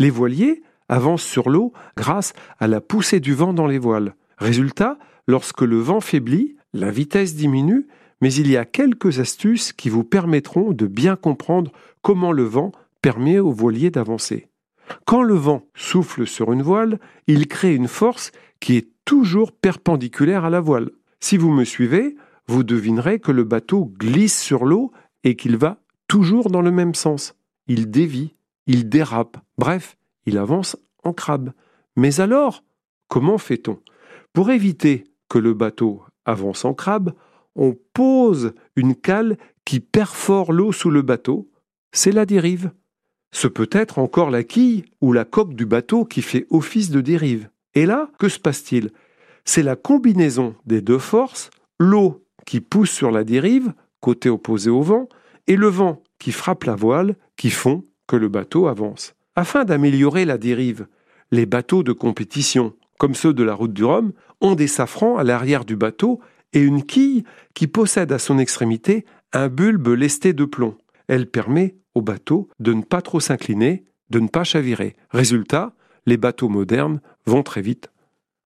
Les voiliers avancent sur l'eau grâce à la poussée du vent dans les voiles. Résultat, lorsque le vent faiblit, la vitesse diminue, mais il y a quelques astuces qui vous permettront de bien comprendre comment le vent permet aux voiliers d'avancer. Quand le vent souffle sur une voile, il crée une force qui est toujours perpendiculaire à la voile. Si vous me suivez, vous devinerez que le bateau glisse sur l'eau et qu'il va toujours dans le même sens. Il dévie, il dérape, bref, il avance en crabe. Mais alors, comment fait-on? Pour éviter que le bateau avance en crabe, on pose une cale qui perfore l'eau sous le bateau. C'est la dérive. Ce peut être encore la quille ou la coque du bateau qui fait office de dérive. Et là, que se passe-t-il? C'est la combinaison des deux forces, l'eau qui pousse sur la dérive, côté opposé au vent, et le vent qui frappe la voile, qui font le bateau avance. Afin d'améliorer la dérive, les bateaux de compétition, comme ceux de la route du Rhum, ont des safrans à l'arrière du bateau et une quille qui possède à son extrémité un bulbe lesté de plomb. Elle permet au bateau de ne pas trop s'incliner, de ne pas chavirer. Résultat, les bateaux modernes vont très vite